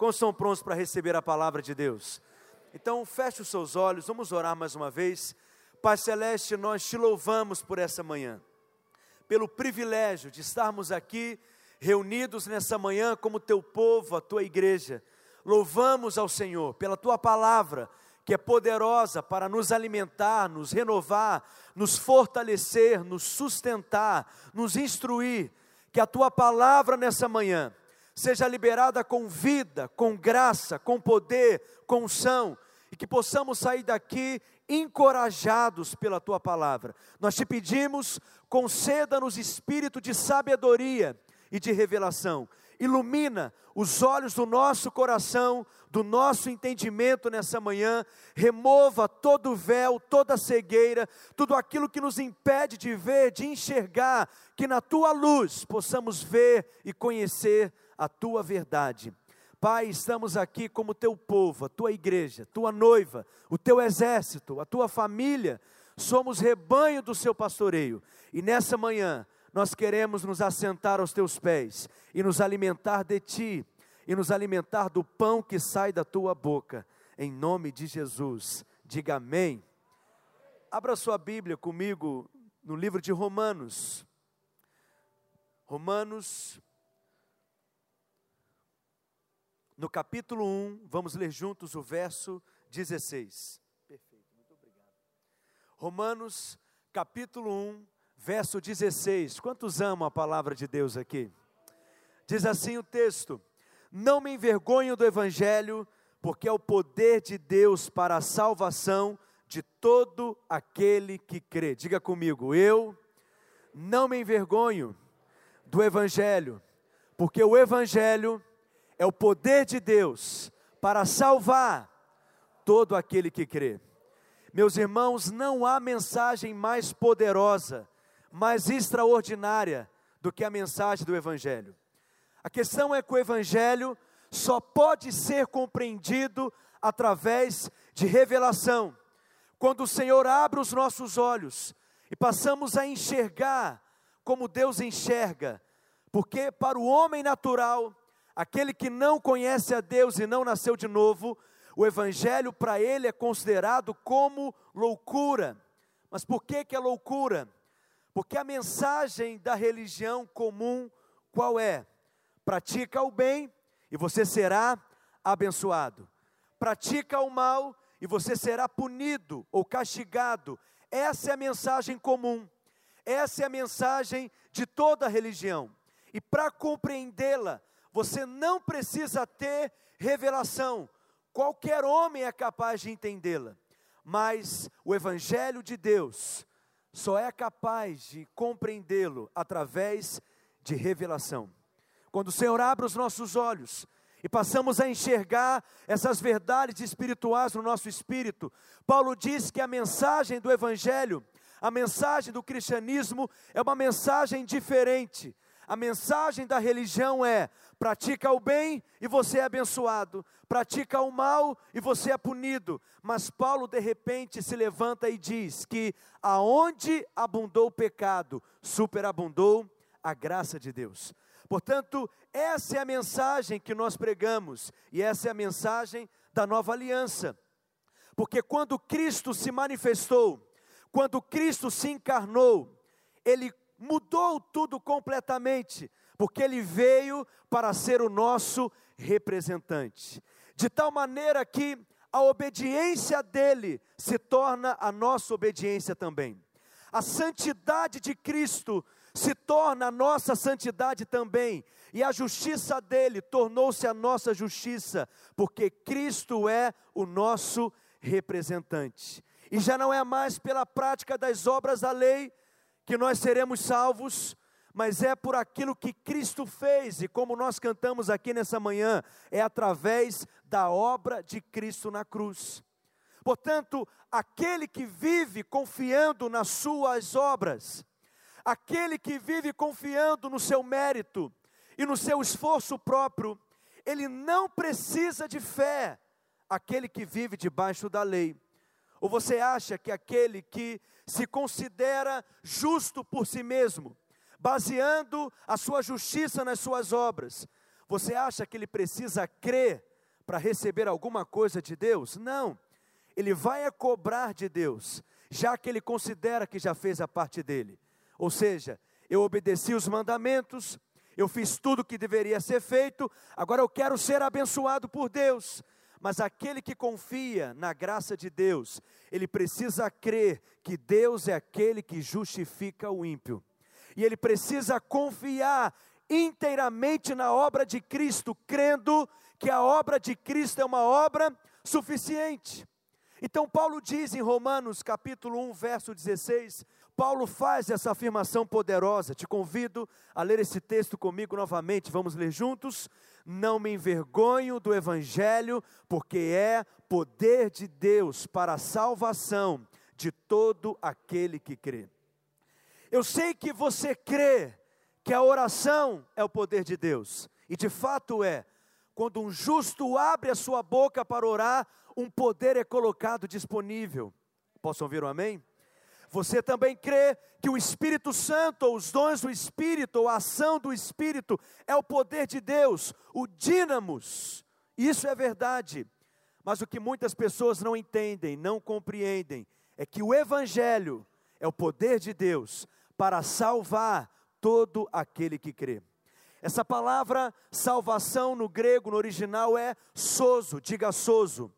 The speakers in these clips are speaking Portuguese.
Quantos estão prontos para receber a palavra de Deus? Então, feche os seus olhos, vamos orar mais uma vez. Pai Celeste, nós te louvamos por essa manhã, pelo privilégio de estarmos aqui reunidos nessa manhã como teu povo, a tua igreja. Louvamos ao Senhor pela tua palavra, que é poderosa para nos alimentar, nos renovar, nos fortalecer, nos sustentar, nos instruir. Que a tua palavra nessa manhã seja liberada com vida, com graça, com poder, com unção, e que possamos sair daqui encorajados pela tua palavra. Nós te pedimos, conceda-nos espírito de sabedoria e de revelação. Ilumina os olhos do nosso coração, do nosso entendimento nessa manhã, remova todo véu, toda cegueira, tudo aquilo que nos impede de ver, de enxergar, que na tua luz possamos ver e conhecer a tua verdade. Pai, estamos aqui como teu povo, a tua igreja, tua noiva, o teu exército, a tua família, somos rebanho do seu pastoreio. E nessa manhã, nós queremos nos assentar aos teus pés e nos alimentar de ti, e nos alimentar do pão que sai da tua boca, em nome de Jesus. Diga amém. Abra sua Bíblia comigo no livro de Romanos. Romanos no capítulo 1, vamos ler juntos o verso 16. Perfeito, muito obrigado. Romanos, capítulo 1, verso 16. Quantos amam a palavra de Deus aqui? Diz assim o texto: Não me envergonho do evangelho, porque é o poder de Deus para a salvação de todo aquele que crê. Diga comigo, eu não me envergonho do evangelho, porque o evangelho é o poder de Deus para salvar todo aquele que crê. Meus irmãos, não há mensagem mais poderosa, mais extraordinária do que a mensagem do Evangelho. A questão é que o Evangelho só pode ser compreendido através de revelação. Quando o Senhor abre os nossos olhos e passamos a enxergar como Deus enxerga, porque para o homem natural Aquele que não conhece a Deus e não nasceu de novo, o evangelho para ele é considerado como loucura. Mas por que que é loucura? Porque a mensagem da religião comum qual é? Pratica o bem e você será abençoado. Pratica o mal e você será punido ou castigado. Essa é a mensagem comum. Essa é a mensagem de toda religião. E para compreendê-la, você não precisa ter revelação, qualquer homem é capaz de entendê-la, mas o Evangelho de Deus só é capaz de compreendê-lo através de revelação. Quando o Senhor abre os nossos olhos e passamos a enxergar essas verdades espirituais no nosso espírito, Paulo diz que a mensagem do Evangelho, a mensagem do cristianismo é uma mensagem diferente. A mensagem da religião é: pratica o bem e você é abençoado, pratica o mal e você é punido. Mas Paulo de repente se levanta e diz que aonde abundou o pecado, superabundou a graça de Deus. Portanto, essa é a mensagem que nós pregamos e essa é a mensagem da nova aliança. Porque quando Cristo se manifestou, quando Cristo se encarnou, ele mudou tudo completamente porque ele veio para ser o nosso representante. De tal maneira que a obediência dele se torna a nossa obediência também. A santidade de Cristo se torna a nossa santidade também, e a justiça dele tornou-se a nossa justiça, porque Cristo é o nosso representante. E já não é mais pela prática das obras da lei que nós seremos salvos, mas é por aquilo que Cristo fez, e como nós cantamos aqui nessa manhã, é através da obra de Cristo na cruz. Portanto, aquele que vive confiando nas suas obras, aquele que vive confiando no seu mérito e no seu esforço próprio, ele não precisa de fé, aquele que vive debaixo da lei. Ou você acha que aquele que se considera justo por si mesmo, baseando a sua justiça nas suas obras. Você acha que ele precisa crer para receber alguma coisa de Deus? Não. Ele vai a cobrar de Deus, já que ele considera que já fez a parte dele. Ou seja, eu obedeci os mandamentos, eu fiz tudo o que deveria ser feito, agora eu quero ser abençoado por Deus. Mas aquele que confia na graça de Deus, ele precisa crer que Deus é aquele que justifica o ímpio. E ele precisa confiar inteiramente na obra de Cristo, crendo que a obra de Cristo é uma obra suficiente. Então Paulo diz em Romanos capítulo 1, verso 16, Paulo faz essa afirmação poderosa. Te convido a ler esse texto comigo novamente. Vamos ler juntos? Não me envergonho do evangelho, porque é poder de Deus para a salvação de todo aquele que crê. Eu sei que você crê que a oração é o poder de Deus, e de fato é. Quando um justo abre a sua boca para orar, um poder é colocado disponível. Posso ouvir um amém? Você também crê que o Espírito Santo, ou os dons do Espírito, ou a ação do Espírito, é o poder de Deus, o dínamos. Isso é verdade. Mas o que muitas pessoas não entendem, não compreendem, é que o Evangelho é o poder de Deus para salvar todo aquele que crê. Essa palavra salvação no grego, no original, é soso, diga soso.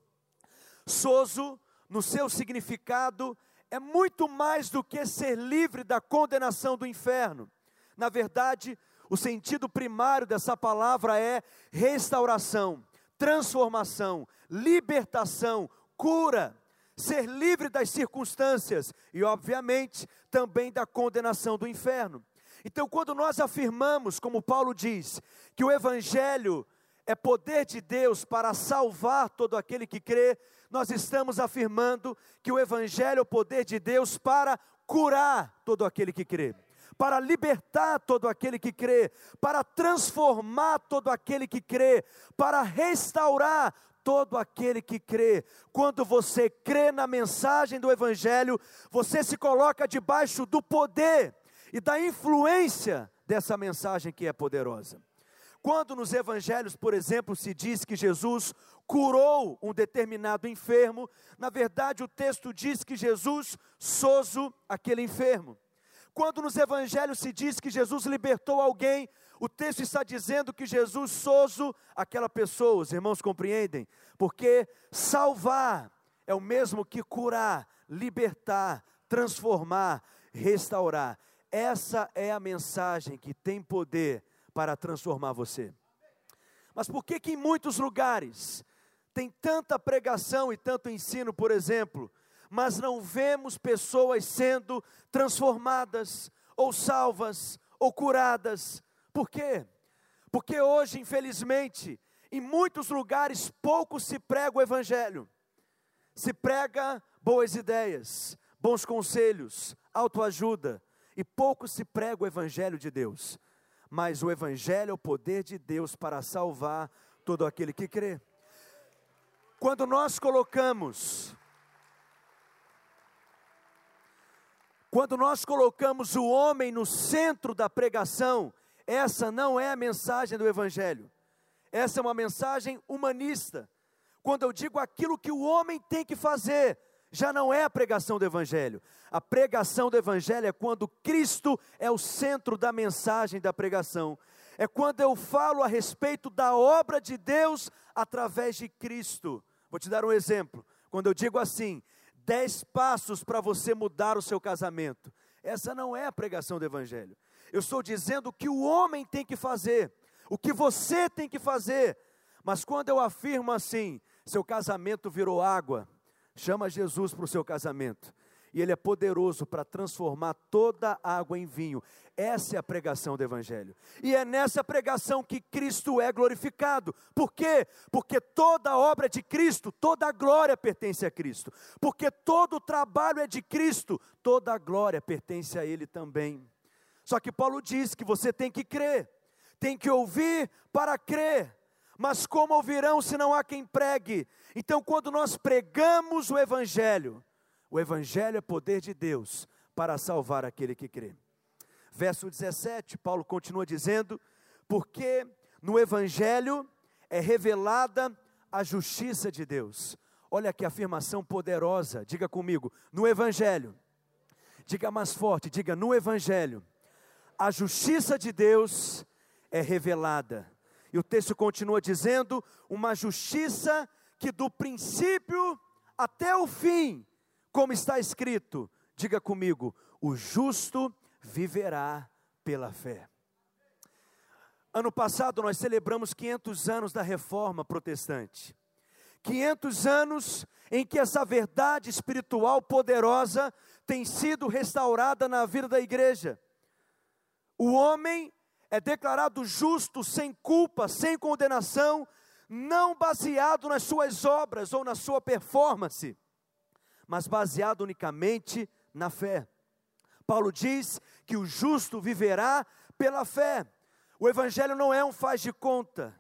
Soso, no seu significado, é muito mais do que ser livre da condenação do inferno. Na verdade, o sentido primário dessa palavra é restauração, transformação, libertação, cura, ser livre das circunstâncias e, obviamente, também da condenação do inferno. Então, quando nós afirmamos, como Paulo diz, que o Evangelho é poder de Deus para salvar todo aquele que crê, nós estamos afirmando que o Evangelho é o poder de Deus para curar todo aquele que crê, para libertar todo aquele que crê, para transformar todo aquele que crê, para restaurar todo aquele que crê. Quando você crê na mensagem do Evangelho, você se coloca debaixo do poder e da influência dessa mensagem que é poderosa. Quando nos evangelhos, por exemplo, se diz que Jesus curou um determinado enfermo, na verdade o texto diz que Jesus soso aquele enfermo. Quando nos evangelhos se diz que Jesus libertou alguém, o texto está dizendo que Jesus soso aquela pessoa. Os irmãos compreendem? Porque salvar é o mesmo que curar, libertar, transformar, restaurar. Essa é a mensagem que tem poder para transformar você. Mas por que que em muitos lugares tem tanta pregação e tanto ensino, por exemplo, mas não vemos pessoas sendo transformadas ou salvas ou curadas? Por quê? Porque hoje, infelizmente, em muitos lugares pouco se prega o evangelho. Se prega boas ideias, bons conselhos, autoajuda, e pouco se prega o Evangelho de Deus, mas o Evangelho é o poder de Deus para salvar todo aquele que crê. Quando nós colocamos, quando nós colocamos o homem no centro da pregação, essa não é a mensagem do Evangelho, essa é uma mensagem humanista. Quando eu digo aquilo que o homem tem que fazer, já não é a pregação do Evangelho. A pregação do Evangelho é quando Cristo é o centro da mensagem da pregação. É quando eu falo a respeito da obra de Deus através de Cristo. Vou te dar um exemplo. Quando eu digo assim, dez passos para você mudar o seu casamento. Essa não é a pregação do Evangelho. Eu estou dizendo o que o homem tem que fazer, o que você tem que fazer. Mas quando eu afirmo assim, seu casamento virou água, Chama Jesus para o seu casamento. E Ele é poderoso para transformar toda água em vinho. Essa é a pregação do Evangelho. E é nessa pregação que Cristo é glorificado. Por quê? Porque toda obra é de Cristo, toda a glória pertence a Cristo. Porque todo o trabalho é de Cristo, toda a glória pertence a Ele também. Só que Paulo diz que você tem que crer, tem que ouvir para crer mas como ouvirão se não há quem pregue? Então, quando nós pregamos o Evangelho, o Evangelho é poder de Deus para salvar aquele que crê. Verso 17, Paulo continua dizendo: Porque no Evangelho é revelada a justiça de Deus. Olha que afirmação poderosa, diga comigo, no Evangelho. Diga mais forte, diga no Evangelho. A justiça de Deus é revelada. E o texto continua dizendo: uma justiça que do princípio até o fim, como está escrito, diga comigo, o justo viverá pela fé. Ano passado nós celebramos 500 anos da reforma protestante. 500 anos em que essa verdade espiritual poderosa tem sido restaurada na vida da igreja. O homem é declarado justo, sem culpa, sem condenação, não baseado nas suas obras ou na sua performance, mas baseado unicamente na fé. Paulo diz que o justo viverá pela fé. O Evangelho não é um faz de conta.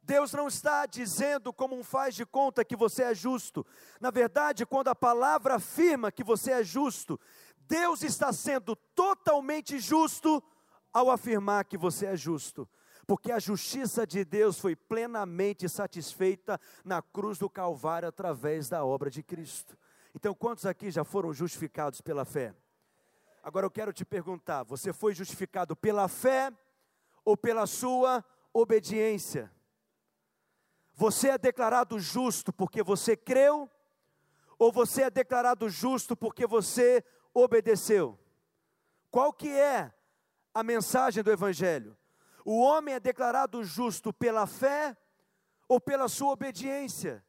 Deus não está dizendo como um faz de conta que você é justo. Na verdade, quando a palavra afirma que você é justo, Deus está sendo totalmente justo ao afirmar que você é justo. Porque a justiça de Deus foi plenamente satisfeita na cruz do Calvário através da obra de Cristo. Então, quantos aqui já foram justificados pela fé? Agora eu quero te perguntar: você foi justificado pela fé ou pela sua obediência? Você é declarado justo porque você creu, ou você é declarado justo porque você obedeceu? Qual que é a mensagem do evangelho? O homem é declarado justo pela fé ou pela sua obediência?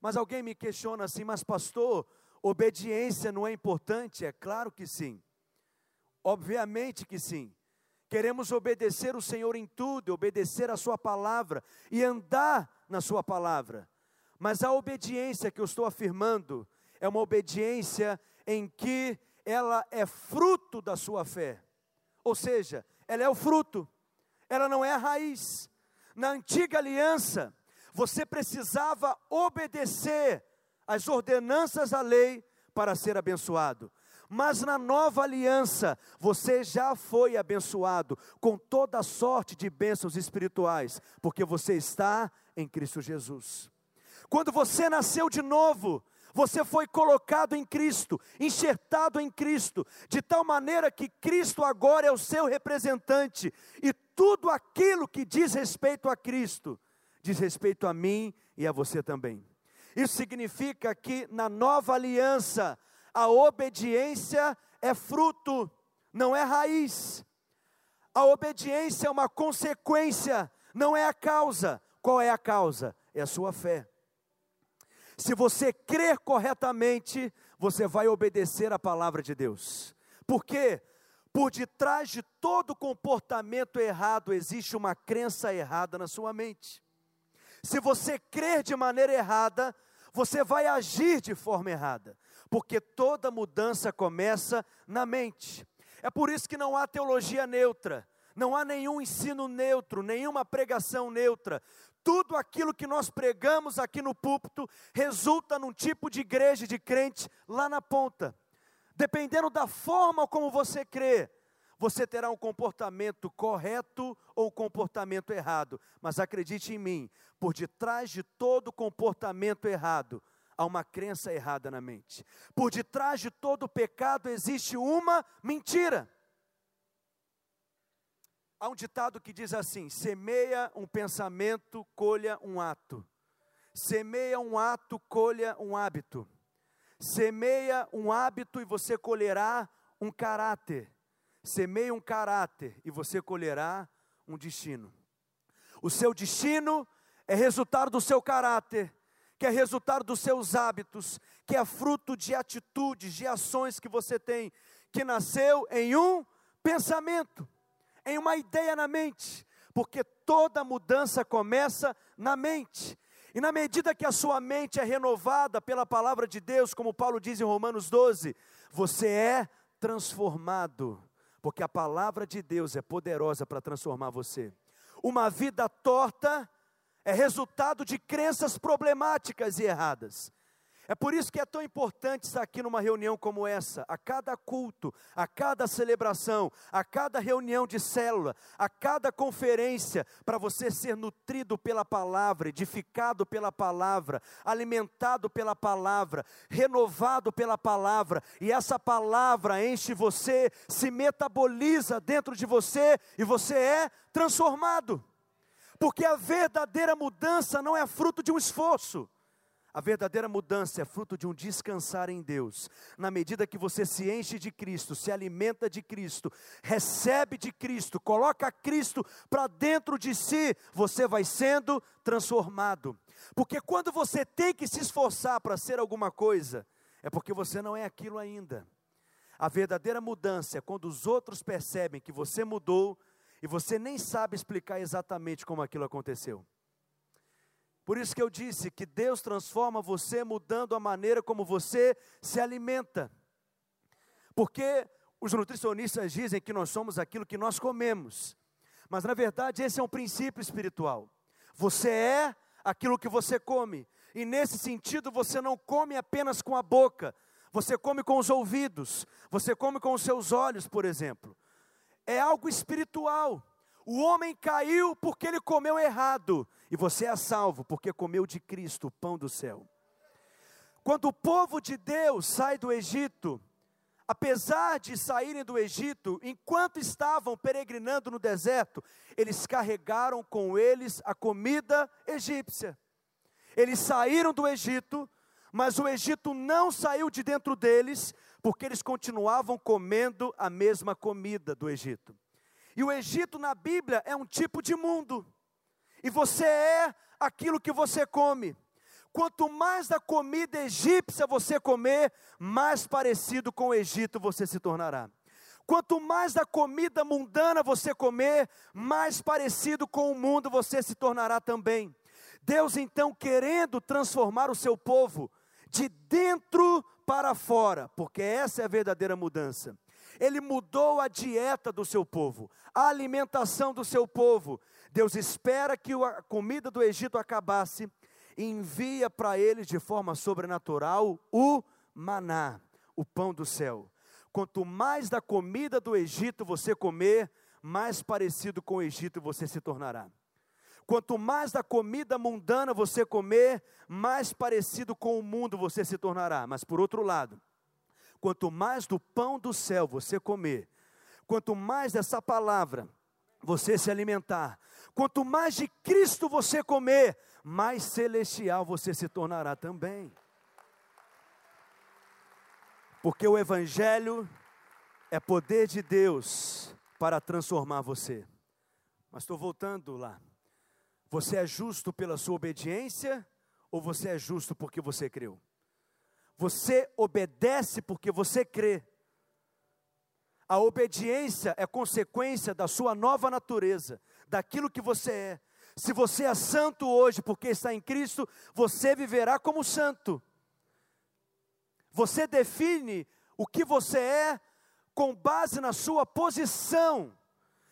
Mas alguém me questiona assim, mas pastor, obediência não é importante? É claro que sim. Obviamente que sim. Queremos obedecer o Senhor em tudo, obedecer a Sua palavra e andar na Sua palavra. Mas a obediência que eu estou afirmando é uma obediência em que ela é fruto da sua fé. Ou seja, ela é o fruto, ela não é a raiz. Na antiga aliança, você precisava obedecer às ordenanças da lei para ser abençoado. Mas na nova aliança, você já foi abençoado com toda sorte de bênçãos espirituais, porque você está em Cristo Jesus. Quando você nasceu de novo, você foi colocado em Cristo, enxertado em Cristo, de tal maneira que Cristo agora é o seu representante, e tudo aquilo que diz respeito a Cristo, diz respeito a mim e a você também. Isso significa que na nova aliança, a obediência é fruto, não é raiz. A obediência é uma consequência, não é a causa. Qual é a causa? É a sua fé. Se você crer corretamente, você vai obedecer a palavra de Deus. Por quê? Por detrás de todo comportamento errado existe uma crença errada na sua mente. Se você crer de maneira errada, você vai agir de forma errada porque toda mudança começa na mente. É por isso que não há teologia neutra, não há nenhum ensino neutro, nenhuma pregação neutra. Tudo aquilo que nós pregamos aqui no púlpito resulta num tipo de igreja de crente lá na ponta. Dependendo da forma como você crê, você terá um comportamento correto ou comportamento errado. Mas acredite em mim, por detrás de todo comportamento errado, há uma crença errada na mente. Por detrás de todo pecado existe uma mentira. Há um ditado que diz assim: semeia um pensamento, colha um ato. Semeia um ato, colha um hábito. Semeia um hábito e você colherá um caráter. Semeia um caráter e você colherá um destino. O seu destino é resultado do seu caráter que é resultado dos seus hábitos, que é fruto de atitudes, de ações que você tem, que nasceu em um pensamento, em uma ideia na mente, porque toda mudança começa na mente. E na medida que a sua mente é renovada pela palavra de Deus, como Paulo diz em Romanos 12, você é transformado, porque a palavra de Deus é poderosa para transformar você. Uma vida torta é resultado de crenças problemáticas e erradas. É por isso que é tão importante estar aqui numa reunião como essa, a cada culto, a cada celebração, a cada reunião de célula, a cada conferência, para você ser nutrido pela palavra, edificado pela palavra, alimentado pela palavra, renovado pela palavra, e essa palavra enche você, se metaboliza dentro de você e você é transformado. Porque a verdadeira mudança não é fruto de um esforço. A verdadeira mudança é fruto de um descansar em Deus. Na medida que você se enche de Cristo, se alimenta de Cristo, recebe de Cristo, coloca Cristo para dentro de si, você vai sendo transformado. Porque quando você tem que se esforçar para ser alguma coisa, é porque você não é aquilo ainda. A verdadeira mudança é quando os outros percebem que você mudou e você nem sabe explicar exatamente como aquilo aconteceu. Por isso que eu disse que Deus transforma você mudando a maneira como você se alimenta. Porque os nutricionistas dizem que nós somos aquilo que nós comemos. Mas na verdade esse é um princípio espiritual. Você é aquilo que você come. E nesse sentido você não come apenas com a boca, você come com os ouvidos, você come com os seus olhos, por exemplo. É algo espiritual. O homem caiu porque ele comeu errado, e você é salvo porque comeu de Cristo o pão do céu. Quando o povo de Deus sai do Egito, apesar de saírem do Egito, enquanto estavam peregrinando no deserto, eles carregaram com eles a comida egípcia. Eles saíram do Egito, mas o Egito não saiu de dentro deles, porque eles continuavam comendo a mesma comida do Egito. E o Egito na Bíblia é um tipo de mundo. E você é aquilo que você come. Quanto mais da comida egípcia você comer, mais parecido com o Egito você se tornará. Quanto mais da comida mundana você comer, mais parecido com o mundo você se tornará também. Deus então querendo transformar o seu povo de dentro para fora, porque essa é a verdadeira mudança. Ele mudou a dieta do seu povo, a alimentação do seu povo. Deus espera que a comida do Egito acabasse envia para eles de forma sobrenatural o maná, o pão do céu. Quanto mais da comida do Egito você comer, mais parecido com o Egito você se tornará. Quanto mais da comida mundana você comer, mais parecido com o mundo você se tornará. Mas por outro lado, quanto mais do pão do céu você comer, quanto mais dessa palavra você se alimentar, quanto mais de Cristo você comer, mais celestial você se tornará também. Porque o Evangelho é poder de Deus para transformar você. Mas estou voltando lá. Você é justo pela sua obediência ou você é justo porque você creu? Você obedece porque você crê. A obediência é consequência da sua nova natureza, daquilo que você é. Se você é santo hoje porque está em Cristo, você viverá como santo. Você define o que você é com base na sua posição.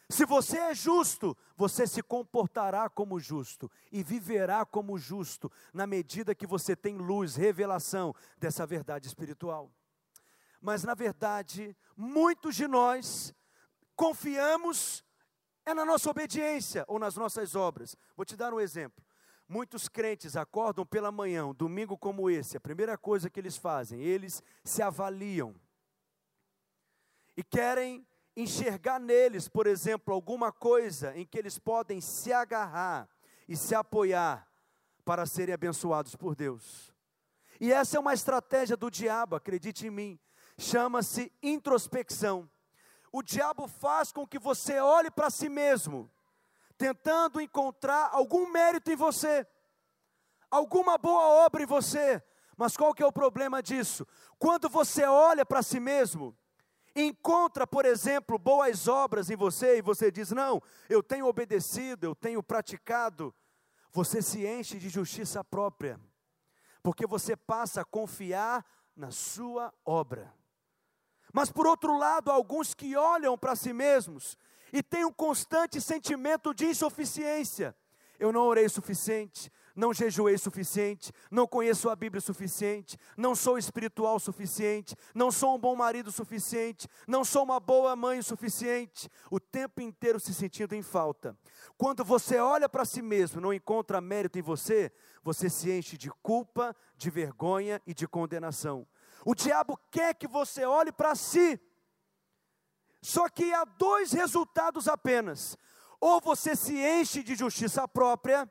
Se você é justo, você se comportará como justo e viverá como justo, na medida que você tem luz, revelação dessa verdade espiritual. Mas na verdade, muitos de nós confiamos é na nossa obediência ou nas nossas obras. Vou te dar um exemplo. Muitos crentes acordam pela manhã, um domingo como esse, a primeira coisa que eles fazem, eles se avaliam e querem enxergar neles, por exemplo, alguma coisa em que eles podem se agarrar e se apoiar para serem abençoados por Deus. E essa é uma estratégia do diabo, acredite em mim, chama-se introspecção. O diabo faz com que você olhe para si mesmo, tentando encontrar algum mérito em você, alguma boa obra em você. Mas qual que é o problema disso? Quando você olha para si mesmo, encontra, por exemplo, boas obras em você e você diz: Não, eu tenho obedecido, eu tenho praticado, você se enche de justiça própria, porque você passa a confiar na sua obra. Mas por outro lado, alguns que olham para si mesmos e têm um constante sentimento de insuficiência. Eu não orei o suficiente, não jejuei suficiente, não conheço a Bíblia suficiente, não sou espiritual suficiente, não sou um bom marido suficiente, não sou uma boa mãe suficiente, o tempo inteiro se sentindo em falta. Quando você olha para si mesmo, não encontra mérito em você, você se enche de culpa, de vergonha e de condenação. O diabo quer que você olhe para si. Só que há dois resultados apenas: ou você se enche de justiça própria,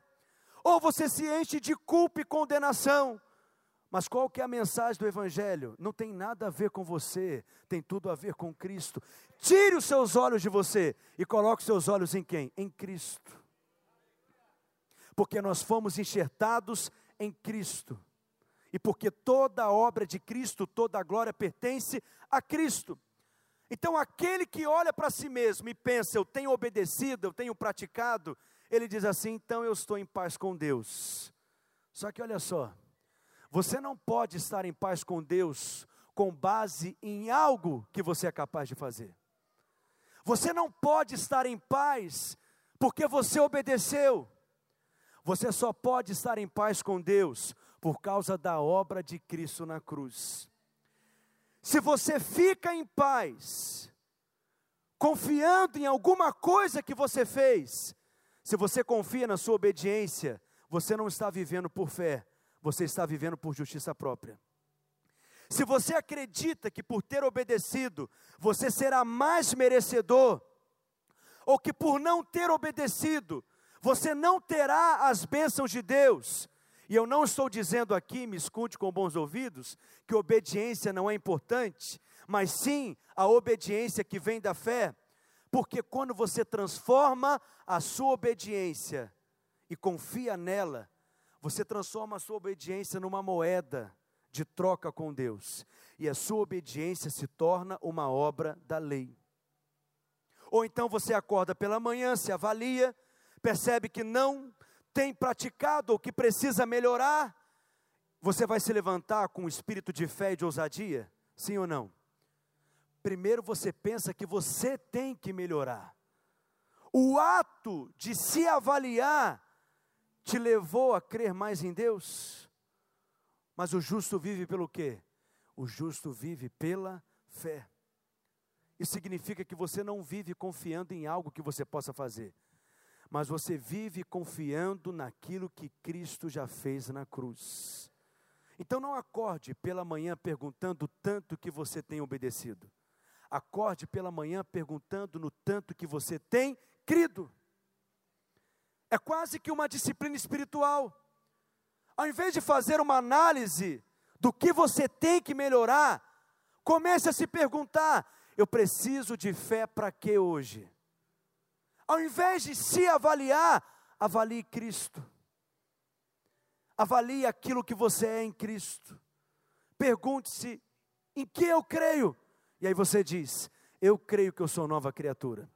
ou você se enche de culpa e condenação. Mas qual que é a mensagem do Evangelho? Não tem nada a ver com você, tem tudo a ver com Cristo. Tire os seus olhos de você e coloque os seus olhos em quem? Em Cristo. Porque nós fomos enxertados em Cristo. E porque toda a obra de Cristo, toda a glória pertence a Cristo. Então, aquele que olha para si mesmo e pensa, eu tenho obedecido, eu tenho praticado, ele diz assim: então eu estou em paz com Deus. Só que olha só, você não pode estar em paz com Deus com base em algo que você é capaz de fazer. Você não pode estar em paz porque você obedeceu. Você só pode estar em paz com Deus por causa da obra de Cristo na cruz. Se você fica em paz, confiando em alguma coisa que você fez, se você confia na sua obediência, você não está vivendo por fé, você está vivendo por justiça própria. Se você acredita que por ter obedecido, você será mais merecedor, ou que por não ter obedecido, você não terá as bênçãos de Deus, e eu não estou dizendo aqui, me escute com bons ouvidos, que obediência não é importante, mas sim a obediência que vem da fé, porque quando você transforma a sua obediência e confia nela, você transforma a sua obediência numa moeda de troca com Deus, e a sua obediência se torna uma obra da lei. Ou então você acorda pela manhã, se avalia, percebe que não tem praticado ou que precisa melhorar, você vai se levantar com um espírito de fé e de ousadia? Sim ou não? primeiro você pensa que você tem que melhorar. O ato de se avaliar te levou a crer mais em Deus. Mas o justo vive pelo quê? O justo vive pela fé. Isso significa que você não vive confiando em algo que você possa fazer, mas você vive confiando naquilo que Cristo já fez na cruz. Então não acorde pela manhã perguntando tanto que você tem obedecido. Acorde pela manhã perguntando no tanto que você tem crido. É quase que uma disciplina espiritual. Ao invés de fazer uma análise do que você tem que melhorar, comece a se perguntar: eu preciso de fé para quê hoje? Ao invés de se avaliar, avalie Cristo. Avalie aquilo que você é em Cristo. Pergunte-se: em que eu creio? E aí você diz: Eu creio que eu sou nova criatura.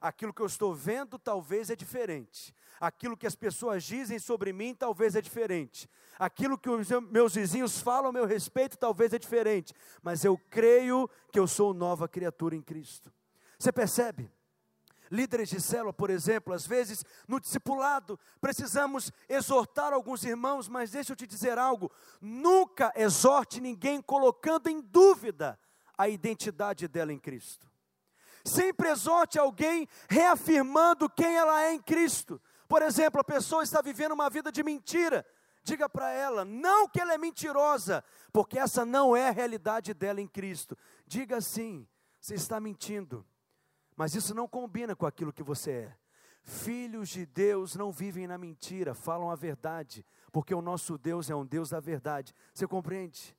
Aquilo que eu estou vendo talvez é diferente. Aquilo que as pessoas dizem sobre mim talvez é diferente. Aquilo que os meus vizinhos falam a meu respeito talvez é diferente. Mas eu creio que eu sou nova criatura em Cristo. Você percebe? Líderes de célula, por exemplo, às vezes no discipulado, precisamos exortar alguns irmãos, mas deixa eu te dizer algo: nunca exorte ninguém colocando em dúvida a identidade dela em Cristo. Sempre exorte alguém reafirmando quem ela é em Cristo. Por exemplo, a pessoa está vivendo uma vida de mentira. Diga para ela, não que ela é mentirosa, porque essa não é a realidade dela em Cristo. Diga assim: você está mentindo, mas isso não combina com aquilo que você é. Filhos de Deus não vivem na mentira, falam a verdade, porque o nosso Deus é um Deus da verdade. Você compreende?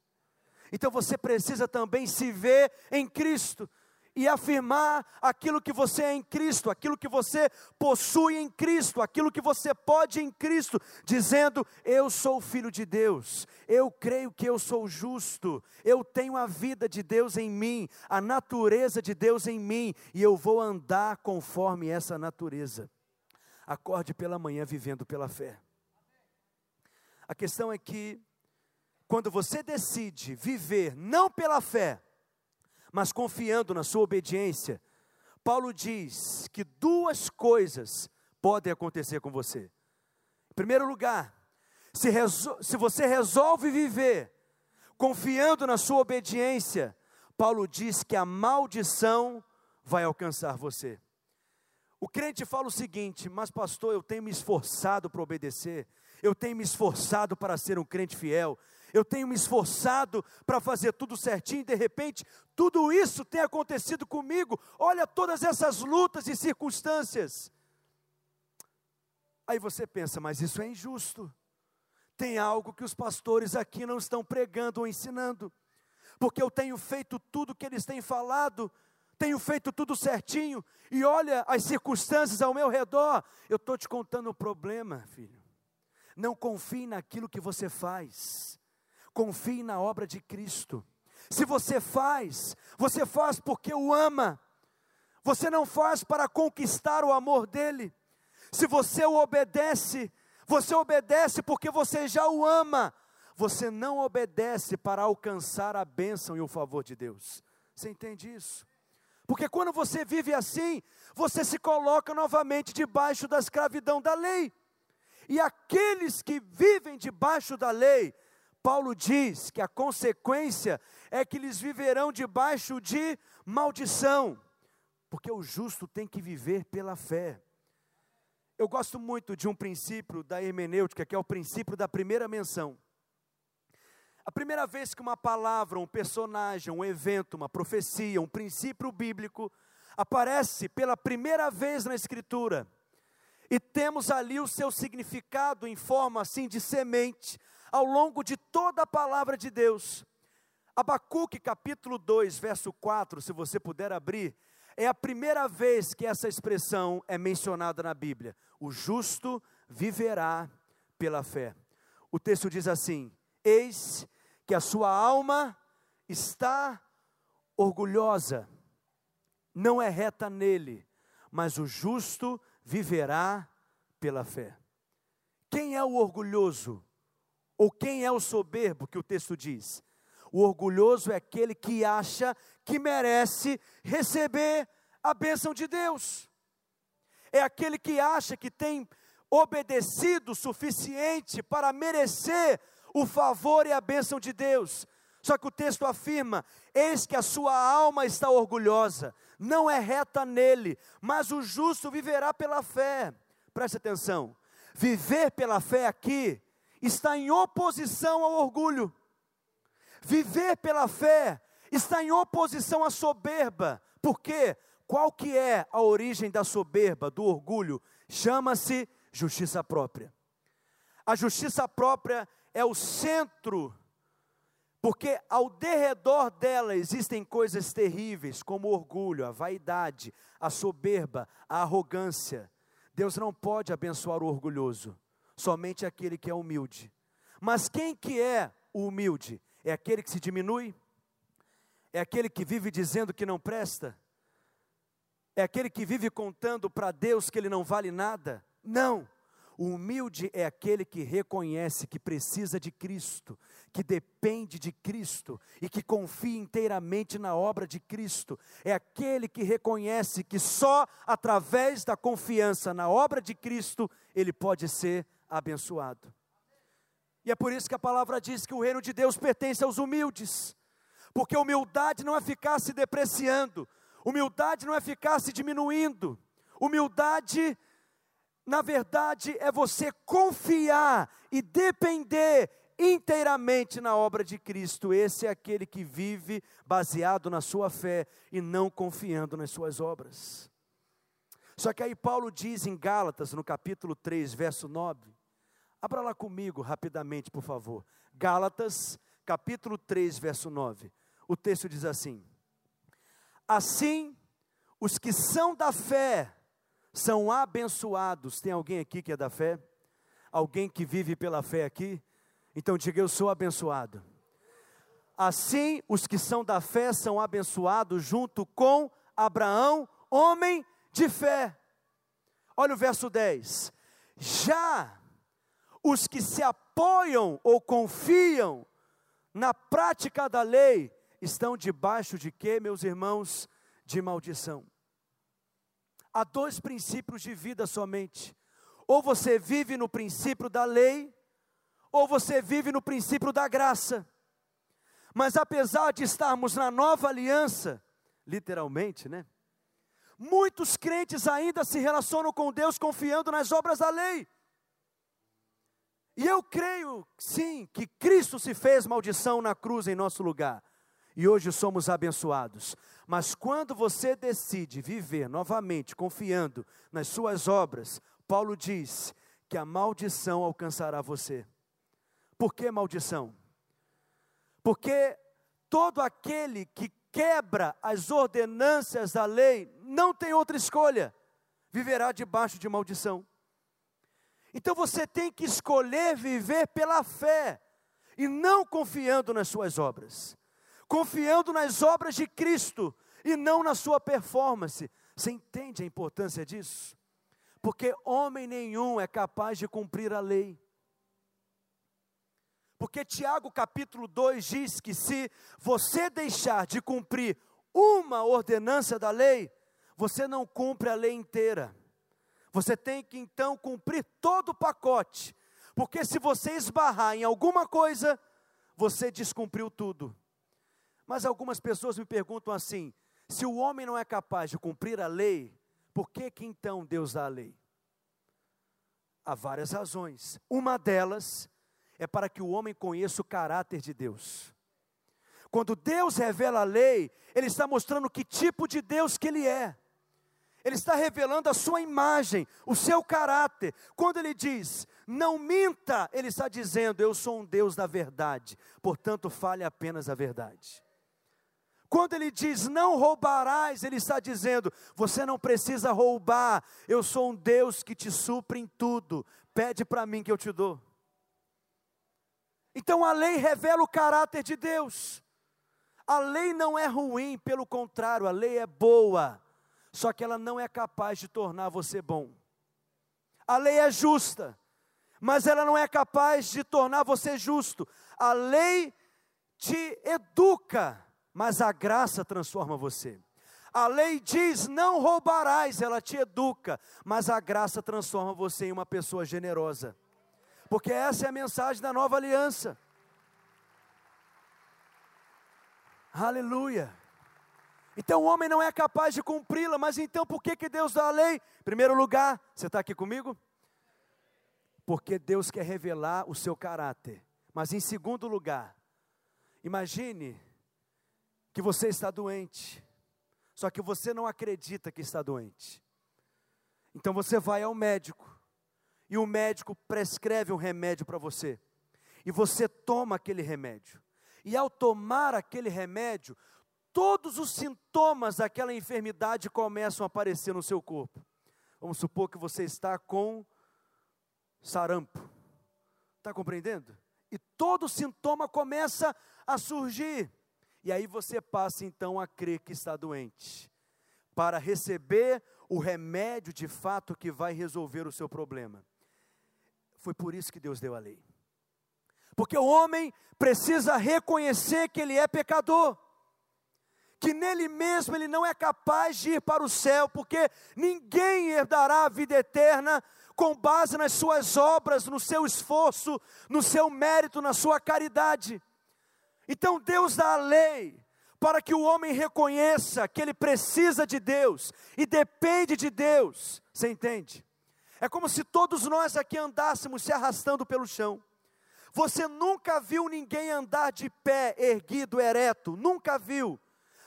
Então você precisa também se ver em Cristo e afirmar aquilo que você é em Cristo, aquilo que você possui em Cristo, aquilo que você pode em Cristo, dizendo: Eu sou filho de Deus, eu creio que eu sou justo, eu tenho a vida de Deus em mim, a natureza de Deus em mim, e eu vou andar conforme essa natureza. Acorde pela manhã vivendo pela fé. A questão é que quando você decide viver não pela fé, mas confiando na sua obediência, Paulo diz que duas coisas podem acontecer com você. Em primeiro lugar, Se, se você resolve viver confiando na sua obediência, Paulo diz que a maldição vai alcançar você. O crente fala o seguinte: Mas, pastor, eu tenho me esforçado para obedecer, eu tenho me esforçado para ser um crente fiel, eu tenho me esforçado para fazer tudo certinho, de repente, tudo isso tem acontecido comigo. Olha todas essas lutas e circunstâncias. Aí você pensa, mas isso é injusto. Tem algo que os pastores aqui não estão pregando ou ensinando, porque eu tenho feito tudo que eles têm falado, tenho feito tudo certinho, e olha as circunstâncias ao meu redor. Eu estou te contando o problema, filho. Não confie naquilo que você faz, confie na obra de Cristo. Se você faz, você faz porque o ama, você não faz para conquistar o amor dele. Se você o obedece, você obedece porque você já o ama. Você não obedece para alcançar a bênção e o favor de Deus. Você entende isso? Porque quando você vive assim, você se coloca novamente debaixo da escravidão da lei. E aqueles que vivem debaixo da lei, Paulo diz que a consequência é que eles viverão debaixo de maldição, porque o justo tem que viver pela fé. Eu gosto muito de um princípio da hermenêutica, que é o princípio da primeira menção. A primeira vez que uma palavra, um personagem, um evento, uma profecia, um princípio bíblico aparece pela primeira vez na Escritura, e temos ali o seu significado em forma assim de semente, ao longo de toda a palavra de Deus. Abacuque capítulo 2, verso 4, se você puder abrir, é a primeira vez que essa expressão é mencionada na Bíblia. O justo viverá pela fé. O texto diz assim: Eis que a sua alma está orgulhosa, não é reta nele, mas o justo viverá pela fé. Quem é o orgulhoso? Ou quem é o soberbo que o texto diz? O orgulhoso é aquele que acha que merece receber a bênção de Deus. É aquele que acha que tem obedecido o suficiente para merecer o favor e a bênção de Deus. Só que o texto afirma: eis que a sua alma está orgulhosa, não é reta nele, mas o justo viverá pela fé. Preste atenção: viver pela fé aqui está em oposição ao orgulho. Viver pela fé está em oposição à soberba. Por quê? Qual que é a origem da soberba, do orgulho? Chama-se justiça própria. A justiça própria é o centro, porque ao derredor dela existem coisas terríveis, como o orgulho, a vaidade, a soberba, a arrogância. Deus não pode abençoar o orgulhoso, somente aquele que é humilde. Mas quem que é o humilde? É aquele que se diminui? É aquele que vive dizendo que não presta? É aquele que vive contando para Deus que ele não vale nada? Não. O humilde é aquele que reconhece que precisa de Cristo, que depende de Cristo e que confia inteiramente na obra de Cristo. É aquele que reconhece que só através da confiança na obra de Cristo ele pode ser abençoado. E é por isso que a palavra diz que o reino de Deus pertence aos humildes, porque humildade não é ficar se depreciando, humildade não é ficar se diminuindo, humildade, na verdade, é você confiar e depender inteiramente na obra de Cristo. Esse é aquele que vive baseado na sua fé e não confiando nas suas obras. Só que aí Paulo diz em Gálatas, no capítulo 3, verso 9, Abra lá comigo rapidamente, por favor. Gálatas, capítulo 3, verso 9. O texto diz assim: Assim, os que são da fé são abençoados. Tem alguém aqui que é da fé? Alguém que vive pela fé aqui? Então diga: Eu sou abençoado. Assim, os que são da fé são abençoados junto com Abraão, homem de fé. Olha o verso 10. Já os que se apoiam ou confiam na prática da lei estão debaixo de quê, meus irmãos? De maldição. Há dois princípios de vida somente. Ou você vive no princípio da lei, ou você vive no princípio da graça. Mas apesar de estarmos na nova aliança, literalmente, né? Muitos crentes ainda se relacionam com Deus confiando nas obras da lei. E eu creio, sim, que Cristo se fez maldição na cruz em nosso lugar. E hoje somos abençoados. Mas quando você decide viver novamente confiando nas suas obras, Paulo diz que a maldição alcançará você. Por que maldição? Porque todo aquele que quebra as ordenâncias da lei não tem outra escolha, viverá debaixo de maldição. Então você tem que escolher viver pela fé e não confiando nas suas obras, confiando nas obras de Cristo e não na sua performance. Você entende a importância disso? Porque homem nenhum é capaz de cumprir a lei. Porque Tiago capítulo 2 diz que se você deixar de cumprir uma ordenança da lei, você não cumpre a lei inteira. Você tem que então cumprir todo o pacote, porque se você esbarrar em alguma coisa, você descumpriu tudo. Mas algumas pessoas me perguntam assim: se o homem não é capaz de cumprir a lei, por que que então Deus dá a lei? Há várias razões. Uma delas é para que o homem conheça o caráter de Deus. Quando Deus revela a lei, Ele está mostrando que tipo de Deus que Ele é. Ele está revelando a sua imagem, o seu caráter. Quando ele diz, não minta, ele está dizendo, eu sou um Deus da verdade, portanto, fale apenas a verdade. Quando ele diz, não roubarás, ele está dizendo, você não precisa roubar, eu sou um Deus que te supre em tudo, pede para mim que eu te dou. Então a lei revela o caráter de Deus. A lei não é ruim, pelo contrário, a lei é boa, só que ela não é capaz de tornar você bom. A lei é justa, mas ela não é capaz de tornar você justo. A lei te educa, mas a graça transforma você. A lei diz: não roubarás, ela te educa, mas a graça transforma você em uma pessoa generosa porque essa é a mensagem da nova aliança. Aleluia. Então o homem não é capaz de cumpri-la, mas então por que, que Deus dá a lei? Em primeiro lugar, você está aqui comigo? Porque Deus quer revelar o seu caráter. Mas em segundo lugar, imagine que você está doente, só que você não acredita que está doente. Então você vai ao médico, e o médico prescreve um remédio para você, e você toma aquele remédio, e ao tomar aquele remédio, todos os sintomas daquela enfermidade começam a aparecer no seu corpo. Vamos supor que você está com sarampo, está compreendendo? E todo sintoma começa a surgir, e aí você passa então a crer que está doente, para receber o remédio de fato que vai resolver o seu problema. Foi por isso que Deus deu a lei. Porque o homem precisa reconhecer que ele é pecador, que nele mesmo ele não é capaz de ir para o céu, porque ninguém herdará a vida eterna com base nas suas obras, no seu esforço, no seu mérito, na sua caridade. Então Deus dá a lei para que o homem reconheça que ele precisa de Deus e depende de Deus. Você entende? É como se todos nós aqui andássemos se arrastando pelo chão. Você nunca viu ninguém andar de pé, erguido, ereto, nunca viu.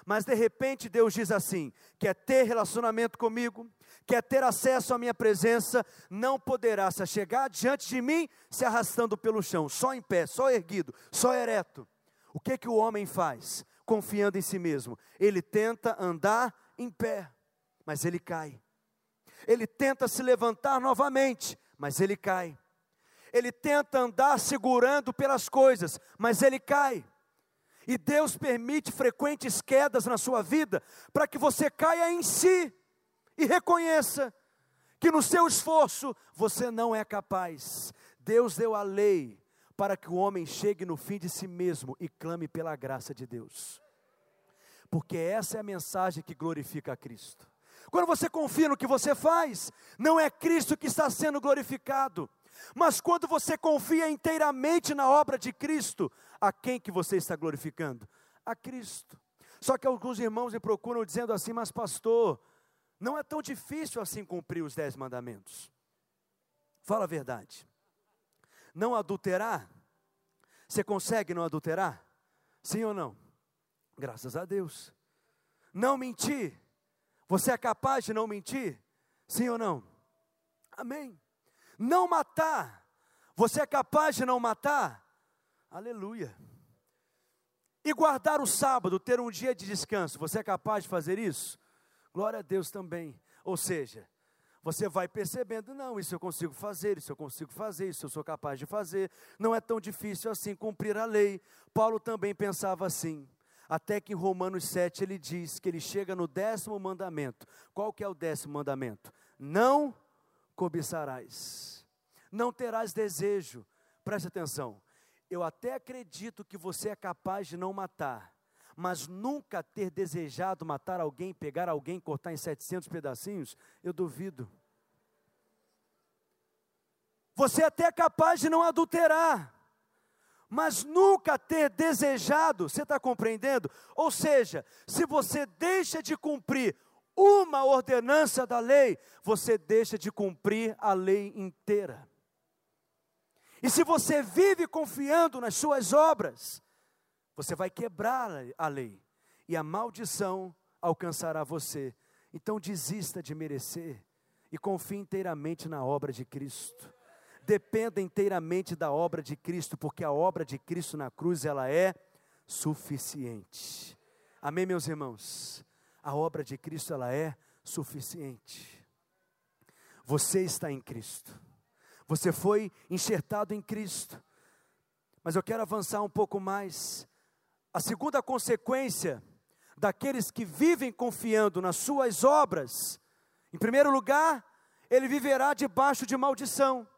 Mas de repente Deus diz assim: quer ter relacionamento comigo, quer ter acesso à minha presença, não poderá se chegar diante de mim se arrastando pelo chão, só em pé, só erguido, só ereto. O que que o homem faz? Confiando em si mesmo. Ele tenta andar em pé, mas ele cai ele tenta se levantar novamente, mas ele cai. Ele tenta andar segurando pelas coisas, mas ele cai. E Deus permite frequentes quedas na sua vida para que você caia em si e reconheça que no seu esforço você não é capaz. Deus deu a lei para que o homem chegue no fim de si mesmo e clame pela graça de Deus. Porque essa é a mensagem que glorifica a Cristo. Quando você confia no que você faz, não é Cristo que está sendo glorificado, Mas quando você confia inteiramente na obra de Cristo, a quem que você está glorificando? A Cristo. Só que alguns irmãos me procuram dizendo assim, mas pastor, não é tão difícil assim cumprir os dez mandamentos. Fala a verdade. Não adulterar? Você consegue não adulterar? Sim ou não? Graças a Deus. Não mentir? Você é capaz de não mentir? Sim ou não? Amém. Não matar? Você é capaz de não matar? Aleluia. E guardar o sábado, ter um dia de descanso, você é capaz de fazer isso? Glória a Deus também. Ou seja, você vai percebendo, não, isso eu consigo fazer, isso eu consigo fazer, isso eu sou capaz de fazer. Não é tão difícil assim cumprir a lei. Paulo também pensava assim. Até que em Romanos 7 ele diz que ele chega no décimo mandamento. Qual que é o décimo mandamento? Não cobiçarás. Não terás desejo. Preste atenção. Eu até acredito que você é capaz de não matar, mas nunca ter desejado matar alguém, pegar alguém, cortar em 700 pedacinhos, eu duvido. Você é até é capaz de não adulterar, mas nunca ter desejado, você está compreendendo? Ou seja, se você deixa de cumprir uma ordenança da lei, você deixa de cumprir a lei inteira. E se você vive confiando nas suas obras, você vai quebrar a lei e a maldição alcançará você. Então desista de merecer e confie inteiramente na obra de Cristo. Dependa inteiramente da obra de Cristo, porque a obra de Cristo na cruz ela é suficiente. Amém, meus irmãos. A obra de Cristo ela é suficiente. Você está em Cristo. Você foi enxertado em Cristo. Mas eu quero avançar um pouco mais. A segunda consequência daqueles que vivem confiando nas suas obras, em primeiro lugar, ele viverá debaixo de maldição.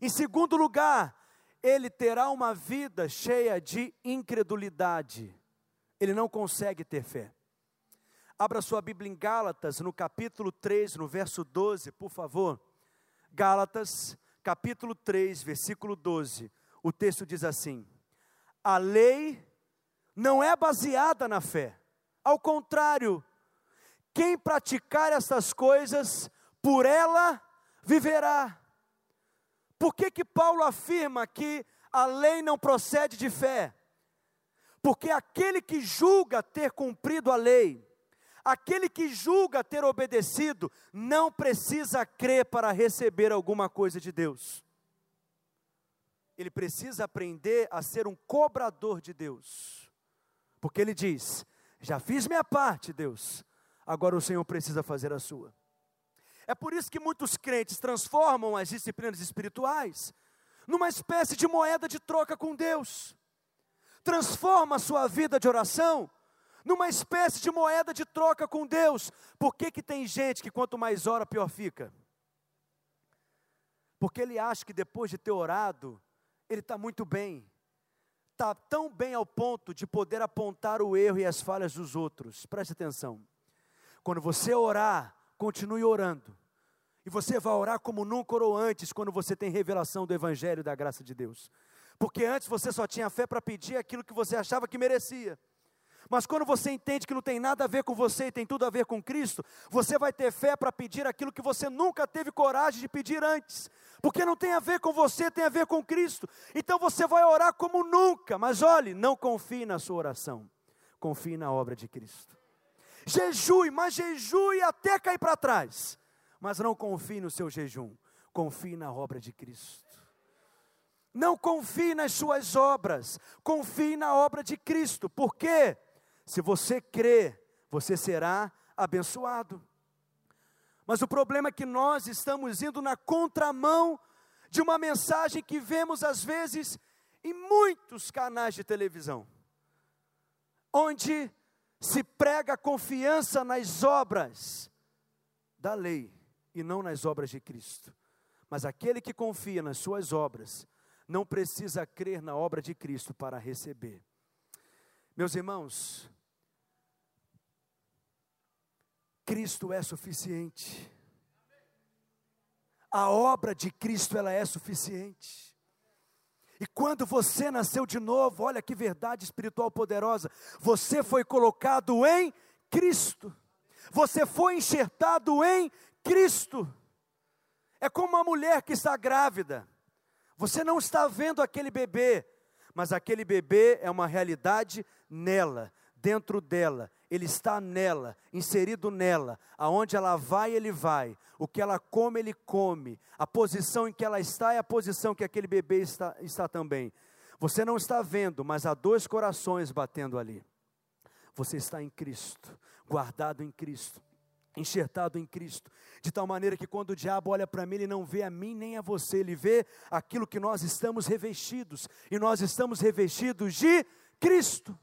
Em segundo lugar, ele terá uma vida cheia de incredulidade. Ele não consegue ter fé. Abra sua Bíblia em Gálatas, no capítulo 3, no verso 12, por favor. Gálatas, capítulo 3, versículo 12. O texto diz assim: A lei não é baseada na fé. Ao contrário, quem praticar essas coisas, por ela viverá. Por que que Paulo afirma que a lei não procede de fé? Porque aquele que julga ter cumprido a lei, aquele que julga ter obedecido, não precisa crer para receber alguma coisa de Deus. Ele precisa aprender a ser um cobrador de Deus. Porque ele diz: Já fiz minha parte, Deus, agora o Senhor precisa fazer a sua. É por isso que muitos crentes transformam as disciplinas espirituais numa espécie de moeda de troca com Deus. Transforma a sua vida de oração numa espécie de moeda de troca com Deus. Por que, que tem gente que quanto mais ora, pior fica? Porque ele acha que depois de ter orado, ele está muito bem está tão bem ao ponto de poder apontar o erro e as falhas dos outros. Preste atenção. Quando você orar, continue orando. E você vai orar como nunca orou antes, quando você tem revelação do Evangelho da graça de Deus. Porque antes você só tinha fé para pedir aquilo que você achava que merecia. Mas quando você entende que não tem nada a ver com você e tem tudo a ver com Cristo, você vai ter fé para pedir aquilo que você nunca teve coragem de pedir antes, porque não tem a ver com você, tem a ver com Cristo. Então você vai orar como nunca, mas olhe, não confie na sua oração, confie na obra de Cristo. Jejue, mas jejue até cair para trás, mas não confie no seu jejum, confie na obra de Cristo. Não confie nas suas obras, confie na obra de Cristo, por quê? Se você crê, você será abençoado. Mas o problema é que nós estamos indo na contramão de uma mensagem que vemos às vezes em muitos canais de televisão, onde se prega confiança nas obras da lei e não nas obras de Cristo. Mas aquele que confia nas suas obras não precisa crer na obra de Cristo para receber. Meus irmãos, Cristo é suficiente. A obra de Cristo ela é suficiente. E quando você nasceu de novo, olha que verdade espiritual poderosa, você foi colocado em Cristo. Você foi enxertado em Cristo. É como uma mulher que está grávida. Você não está vendo aquele bebê, mas aquele bebê é uma realidade nela, dentro dela. Ele está nela, inserido nela. Aonde ela vai, ele vai. O que ela come, ele come. A posição em que ela está é a posição que aquele bebê está, está também. Você não está vendo, mas há dois corações batendo ali. Você está em Cristo, guardado em Cristo enxertado em Cristo, de tal maneira que quando o diabo olha para mim, ele não vê a mim nem a você, ele vê aquilo que nós estamos revestidos, e nós estamos revestidos de Cristo.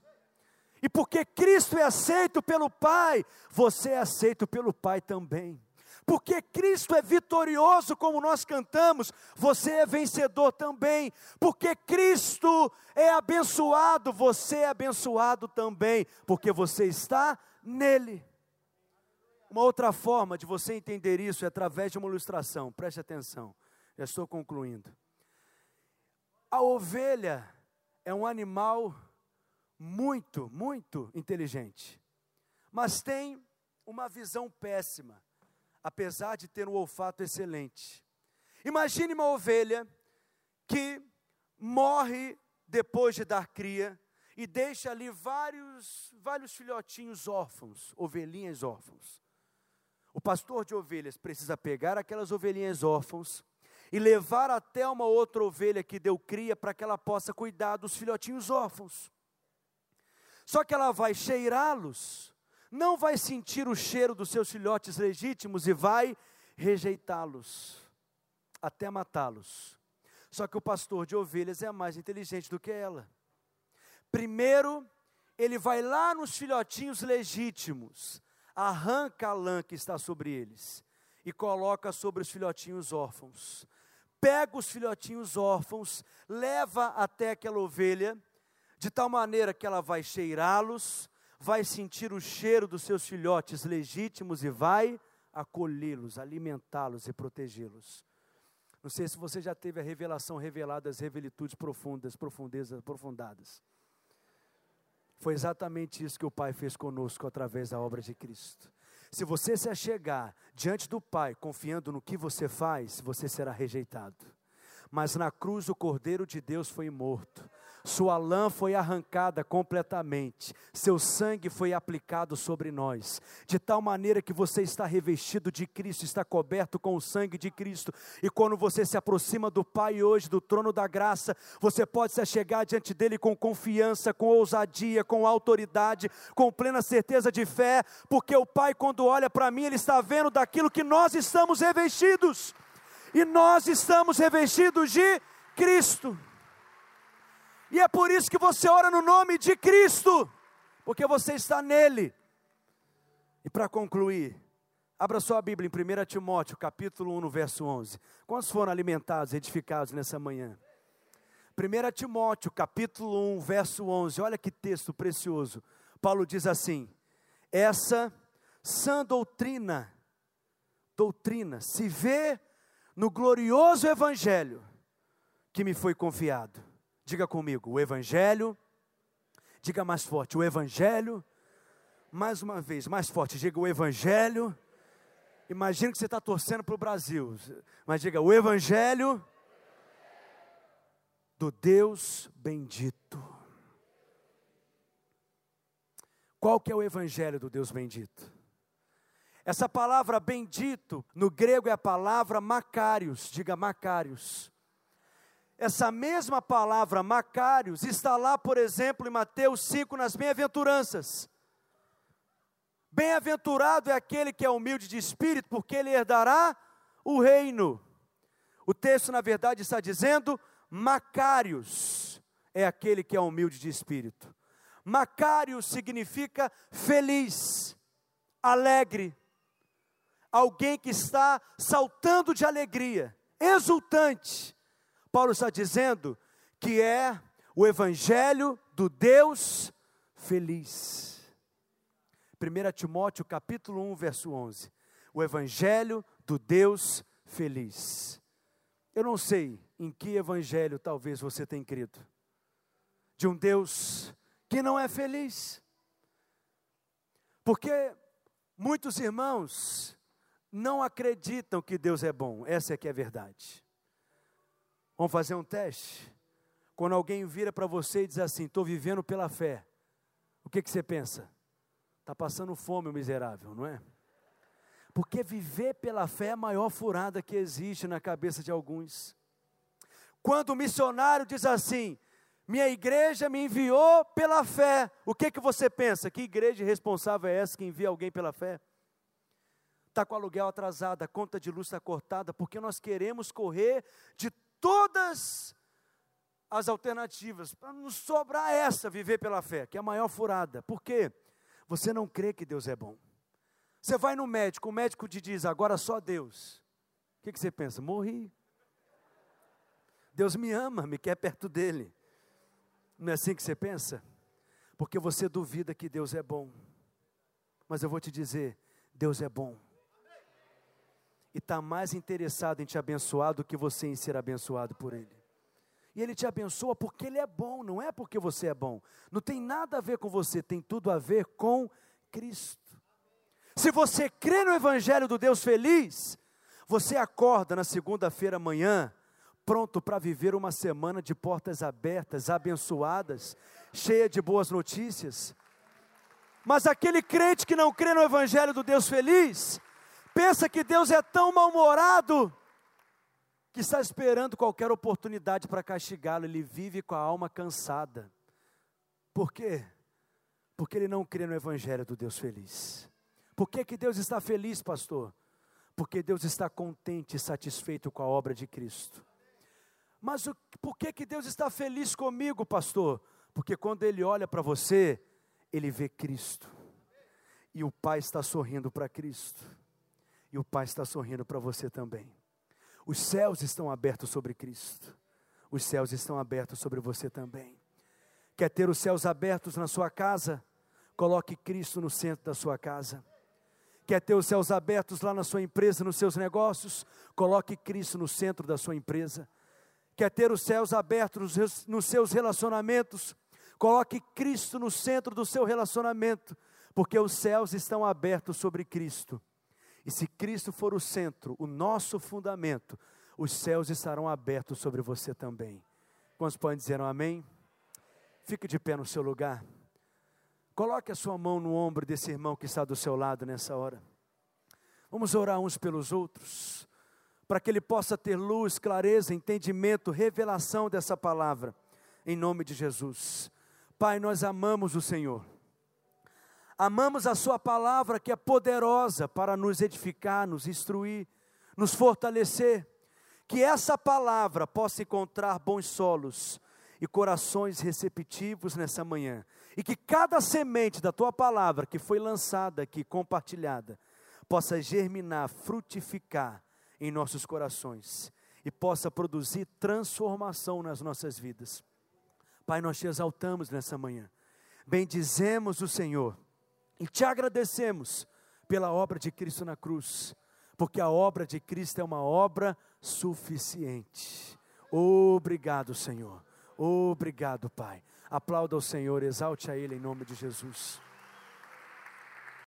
E porque Cristo é aceito pelo Pai, você é aceito pelo Pai também. Porque Cristo é vitorioso, como nós cantamos, você é vencedor também. Porque Cristo é abençoado, você é abençoado também. Porque você está nele. Uma outra forma de você entender isso é através de uma ilustração, preste atenção, já estou concluindo. A ovelha é um animal muito, muito inteligente, mas tem uma visão péssima, apesar de ter um olfato excelente. Imagine uma ovelha que morre depois de dar cria e deixa ali vários, vários filhotinhos órfãos, ovelhinhas órfãos. O pastor de ovelhas precisa pegar aquelas ovelhinhas órfãos e levar até uma outra ovelha que deu cria para que ela possa cuidar dos filhotinhos órfãos. Só que ela vai cheirá-los, não vai sentir o cheiro dos seus filhotes legítimos e vai rejeitá-los, até matá-los. Só que o pastor de ovelhas é mais inteligente do que ela. Primeiro, ele vai lá nos filhotinhos legítimos, arranca a lã que está sobre eles e coloca sobre os filhotinhos órfãos. Pega os filhotinhos órfãos, leva até aquela ovelha de tal maneira que ela vai cheirá-los, vai sentir o cheiro dos seus filhotes legítimos e vai acolhê-los, alimentá-los e protegê-los. Não sei se você já teve a revelação revelada das revelitudes profundas, profundezas aprofundadas. Foi exatamente isso que o Pai fez conosco através da obra de Cristo. Se você se achegar diante do Pai confiando no que você faz, você será rejeitado. Mas na cruz o Cordeiro de Deus foi morto sua lã foi arrancada completamente, seu sangue foi aplicado sobre nós, de tal maneira que você está revestido de Cristo, está coberto com o sangue de Cristo, e quando você se aproxima do Pai hoje, do trono da graça, você pode se chegar diante dele com confiança, com ousadia, com autoridade, com plena certeza de fé, porque o Pai, quando olha para mim, ele está vendo daquilo que nós estamos revestidos, e nós estamos revestidos de Cristo. E é por isso que você ora no nome de Cristo, porque você está nele. E para concluir, abra sua Bíblia em 1 Timóteo, capítulo 1, no verso 11. Quantos foram alimentados, edificados nessa manhã? 1 Timóteo, capítulo 1, verso 11. Olha que texto precioso. Paulo diz assim: Essa sã doutrina, doutrina, se vê no glorioso evangelho que me foi confiado Diga comigo, o Evangelho. Diga mais forte, o Evangelho. Mais uma vez, mais forte, diga o Evangelho. Imagina que você está torcendo para o Brasil, mas diga o Evangelho do Deus bendito. Qual que é o Evangelho do Deus bendito? Essa palavra bendito, no grego é a palavra Macários, diga Macários. Essa mesma palavra Macários está lá, por exemplo, em Mateus 5, nas bem-aventuranças. Bem-aventurado é aquele que é humilde de espírito, porque ele herdará o reino. O texto, na verdade, está dizendo: Macários é aquele que é humilde de espírito. Macários significa feliz, alegre, alguém que está saltando de alegria, exultante Paulo está dizendo que é o evangelho do Deus feliz. 1 Timóteo capítulo 1, verso 11. O evangelho do Deus feliz. Eu não sei em que evangelho talvez você tenha crido. De um Deus que não é feliz. Porque muitos irmãos não acreditam que Deus é bom. Essa é que é a verdade. Vamos fazer um teste? Quando alguém vira para você e diz assim: estou vivendo pela fé, o que, que você pensa? Está passando fome, miserável, não é? Porque viver pela fé é a maior furada que existe na cabeça de alguns. Quando o missionário diz assim: minha igreja me enviou pela fé, o que, que você pensa? Que igreja responsável é essa que envia alguém pela fé? Está com o aluguel atrasado, a conta de luz está cortada, porque nós queremos correr de todas as alternativas, para nos sobrar essa, viver pela fé, que é a maior furada. Por quê? Você não crê que Deus é bom. Você vai no médico, o médico te diz, agora só Deus. O que, que você pensa? Morri. Deus me ama, me quer perto dele. Não é assim que você pensa? Porque você duvida que Deus é bom. Mas eu vou te dizer, Deus é bom. E está mais interessado em te abençoar do que você em ser abençoado por Ele. E Ele te abençoa porque Ele é bom, não é porque você é bom. Não tem nada a ver com você, tem tudo a ver com Cristo. Se você crê no Evangelho do Deus feliz, você acorda na segunda-feira amanhã, pronto para viver uma semana de portas abertas, abençoadas, cheia de boas notícias. Mas aquele crente que não crê no Evangelho do Deus feliz, pensa que Deus é tão mal-humorado que está esperando qualquer oportunidade para castigá-lo, ele vive com a alma cansada. Por quê? Porque ele não crê no Evangelho do Deus feliz. Por que, que Deus está feliz, pastor? Porque Deus está contente e satisfeito com a obra de Cristo. Mas o, por que, que Deus está feliz comigo, pastor? Porque quando Ele olha para você, Ele vê Cristo. E o Pai está sorrindo para Cristo. E o Pai está sorrindo para você também. Os céus estão abertos sobre Cristo. Os céus estão abertos sobre você também. Quer ter os céus abertos na sua casa? Coloque Cristo no centro da sua casa. Quer ter os céus abertos lá na sua empresa, nos seus negócios? Coloque Cristo no centro da sua empresa. Quer ter os céus abertos nos, seus relacionamentos? Coloque Cristo no centro do seu relacionamento, porque os céus estão abertos sobre Cristo. E se Cristo for o centro, o nosso fundamento, os céus estarão abertos sobre você também. Quantos podem dizer um amém? Fique de pé no seu lugar. Coloque a sua mão no ombro desse irmão que está do seu lado nessa hora. Vamos orar uns pelos outros, para que ele possa ter luz, clareza, entendimento, revelação dessa palavra, em nome de Jesus. Pai, nós amamos o Senhor. Amamos a Sua palavra que é poderosa para nos edificar, nos instruir, nos fortalecer. Que essa palavra possa encontrar bons solos e corações receptivos nessa manhã. E que cada semente da Tua palavra que foi lançada aqui, compartilhada, possa germinar, frutificar em nossos corações e possa produzir transformação nas nossas vidas. Pai, nós te exaltamos nessa manhã. Bendizemos o Senhor e te agradecemos pela obra de Cristo na cruz, porque a obra de Cristo é uma obra suficiente. Obrigado, Senhor. Obrigado, Pai. Aplauda o Senhor, exalte a Ele em nome de Jesus.